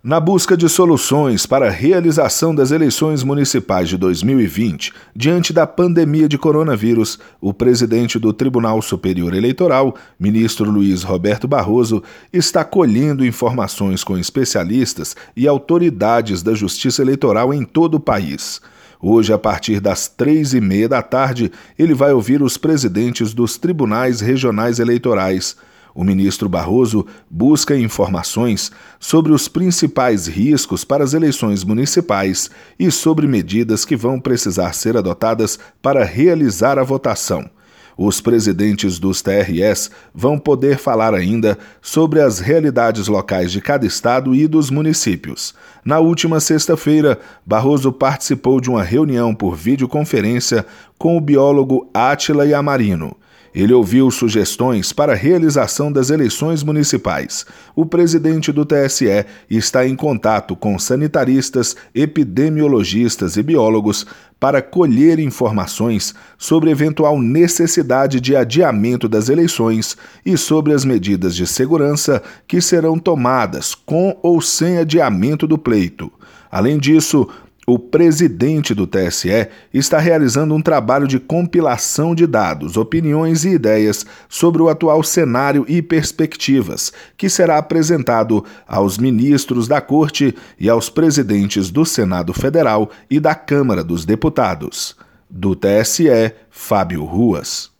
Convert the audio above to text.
Na busca de soluções para a realização das eleições municipais de 2020, diante da pandemia de coronavírus, o presidente do Tribunal Superior Eleitoral, ministro Luiz Roberto Barroso, está colhendo informações com especialistas e autoridades da Justiça Eleitoral em todo o país. Hoje, a partir das três e meia da tarde, ele vai ouvir os presidentes dos tribunais regionais eleitorais. O ministro Barroso busca informações sobre os principais riscos para as eleições municipais e sobre medidas que vão precisar ser adotadas para realizar a votação. Os presidentes dos TRS vão poder falar ainda sobre as realidades locais de cada estado e dos municípios. Na última sexta-feira, Barroso participou de uma reunião por videoconferência com o biólogo Átila Yamarino. Ele ouviu sugestões para a realização das eleições municipais. O presidente do TSE está em contato com sanitaristas, epidemiologistas e biólogos para colher informações sobre eventual necessidade de adiamento das eleições e sobre as medidas de segurança que serão tomadas com ou sem adiamento do pleito. Além disso, o presidente do TSE está realizando um trabalho de compilação de dados, opiniões e ideias sobre o atual cenário e perspectivas, que será apresentado aos ministros da Corte e aos presidentes do Senado Federal e da Câmara dos Deputados. Do TSE, Fábio Ruas.